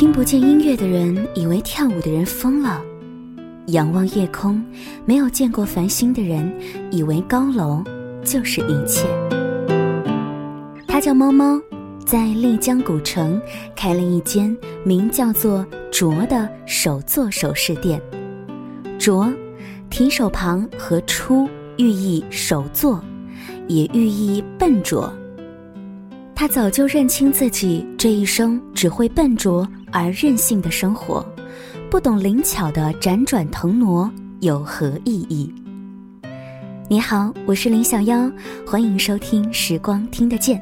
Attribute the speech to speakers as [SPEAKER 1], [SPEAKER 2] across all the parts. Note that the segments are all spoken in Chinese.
[SPEAKER 1] 听不见音乐的人以为跳舞的人疯了，仰望夜空，没有见过繁星的人以为高楼就是一切。他叫猫猫，在丽江古城开了一间名叫做“卓”的手作首饰店。卓，提手旁和出寓意手作，也寓意笨拙。他早就认清自己这一生只会笨拙。而任性的生活，不懂灵巧的辗转腾挪有何意义？你好，我是林小妖，欢迎收听《时光听得见》，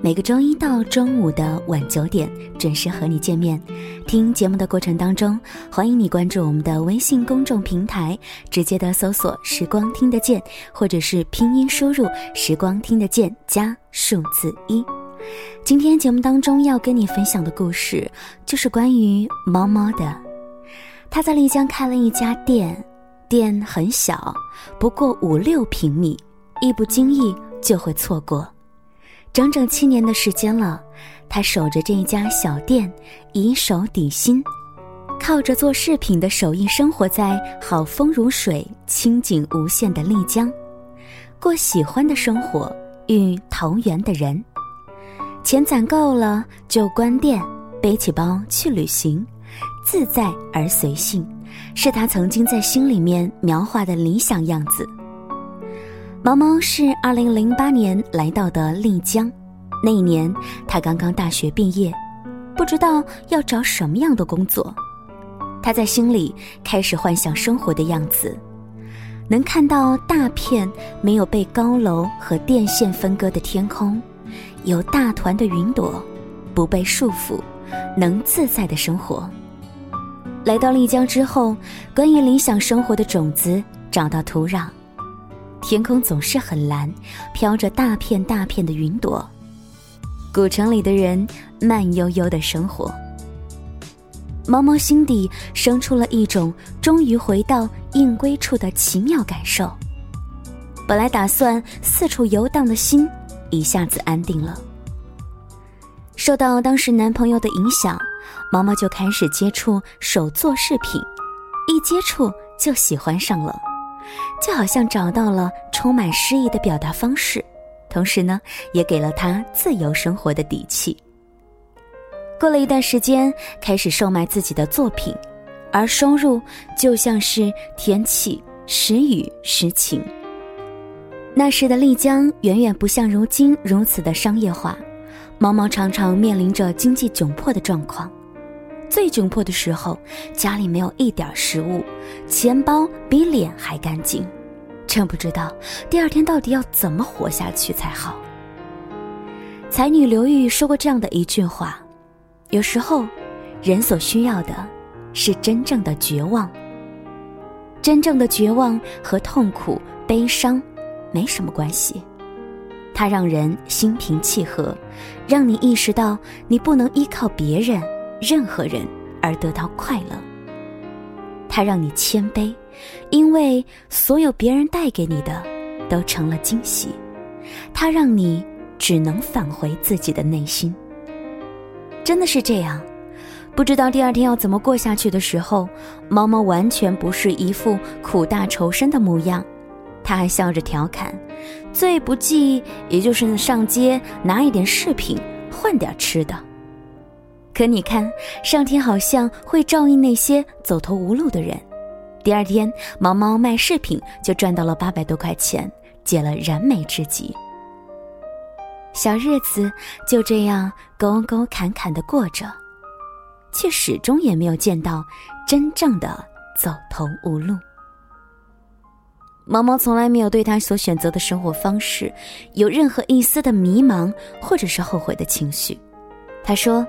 [SPEAKER 1] 每个周一到周五的晚九点准时和你见面。听节目的过程当中，欢迎你关注我们的微信公众平台，直接的搜索“时光听得见”，或者是拼音输入“时光听得见”加数字一。今天节目当中要跟你分享的故事，就是关于猫猫的。他在丽江开了一家店，店很小，不过五六平米，一不经意就会错过。整整七年的时间了，他守着这一家小店，以手抵心，靠着做饰品的手艺，生活在好风如水、清景无限的丽江，过喜欢的生活，与投缘的人。钱攒够了就关店，背起包去旅行，自在而随性，是他曾经在心里面描画的理想样子。毛毛是二零零八年来到的丽江，那一年他刚刚大学毕业，不知道要找什么样的工作，他在心里开始幻想生活的样子，能看到大片没有被高楼和电线分割的天空。有大团的云朵，不被束缚，能自在的生活。来到丽江之后，关于理想生活的种子找到土壤。天空总是很蓝，飘着大片大片的云朵。古城里的人慢悠悠的生活。毛毛心底生出了一种终于回到应归处的奇妙感受。本来打算四处游荡的心。一下子安定了。受到当时男朋友的影响，毛毛就开始接触手作饰品，一接触就喜欢上了，就好像找到了充满诗意的表达方式，同时呢，也给了他自由生活的底气。过了一段时间，开始售卖自己的作品，而收入就像是天气，时雨时晴。那时的丽江远远不像如今如此的商业化，毛毛常常面临着经济窘迫的状况。最窘迫的时候，家里没有一点食物，钱包比脸还干净，真不知道第二天到底要怎么活下去才好。才女刘玉说过这样的一句话：“有时候，人所需要的，是真正的绝望。真正的绝望和痛苦、悲伤。”没什么关系，它让人心平气和，让你意识到你不能依靠别人、任何人而得到快乐。它让你谦卑，因为所有别人带给你的都成了惊喜。它让你只能返回自己的内心。真的是这样，不知道第二天要怎么过下去的时候，猫猫完全不是一副苦大仇深的模样。他还笑着调侃：“最不济也就是上街拿一点饰品换点吃的。”可你看，上天好像会照应那些走投无路的人。第二天，毛毛卖饰品就赚到了八百多块钱，解了燃眉之急。小日子就这样沟沟坎坎的过着，却始终也没有见到真正的走投无路。毛毛从来没有对他所选择的生活方式有任何一丝的迷茫或者是后悔的情绪。他说：“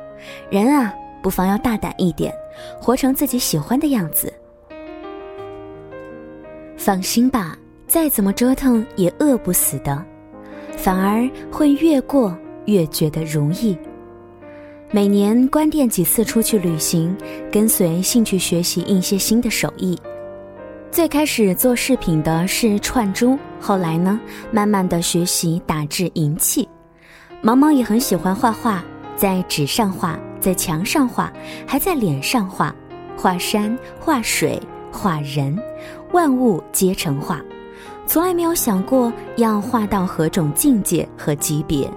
[SPEAKER 1] 人啊，不妨要大胆一点，活成自己喜欢的样子。放心吧，再怎么折腾也饿不死的，反而会越过越觉得如意。每年关店几次出去旅行，跟随兴趣学习一些新的手艺。”最开始做饰品的是串珠，后来呢，慢慢的学习打制银器。毛毛也很喜欢画画，在纸上画，在墙上画，还在脸上画，画山、画水、画人，万物皆成画，从来没有想过要画到何种境界和级别，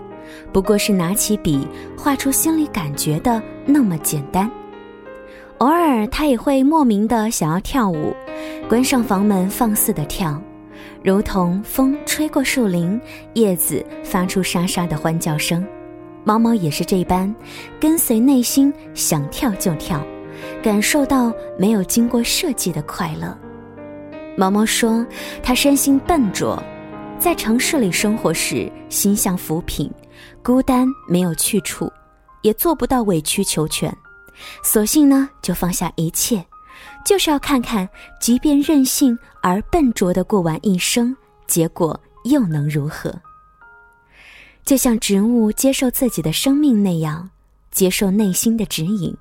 [SPEAKER 1] 不过是拿起笔画出心里感觉的那么简单。偶尔他也会莫名的想要跳舞，关上房门放肆的跳，如同风吹过树林，叶子发出沙沙的欢叫声。毛毛也是这般，跟随内心想跳就跳，感受到没有经过设计的快乐。毛毛说，他身心笨拙，在城市里生活时心像浮萍，孤单没有去处，也做不到委曲求全，索性呢就放下一切，就是要看看，即便任性而笨拙的过完一生，结果又能如何？就像植物接受自己的生命那样，接受内心的指引。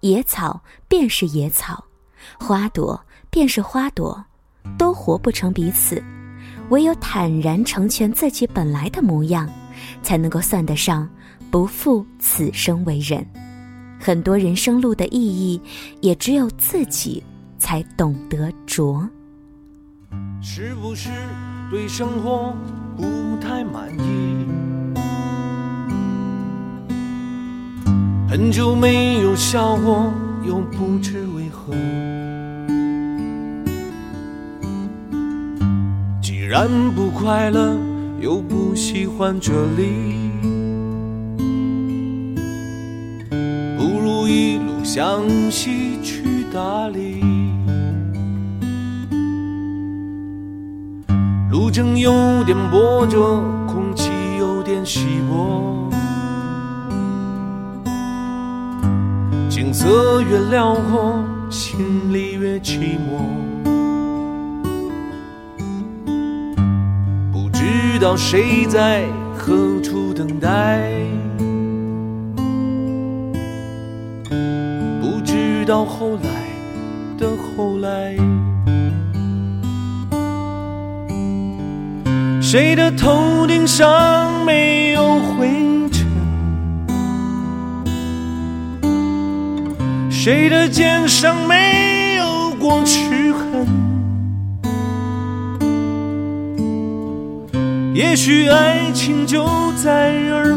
[SPEAKER 1] 野草便是野草，花朵便是花朵，都活不成彼此。唯有坦然成全自己本来的模样，才能够算得上不负此生为人。很多人生路的意义，也只有自己才懂得着。
[SPEAKER 2] 是不是对生活不太满意？很久没有笑过，又不知为何。既然不快乐，又不喜欢这里，向西去大理。路程有点波折，空气有点稀薄。景色越辽阔，心里越寂寞。不知道谁在何处等待，到后来的后来，谁的头顶上没有灰尘。谁的肩上没有过齿痕？也许爱情就在洱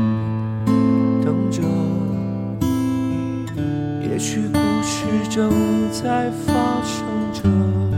[SPEAKER 2] 许故事正在发生着。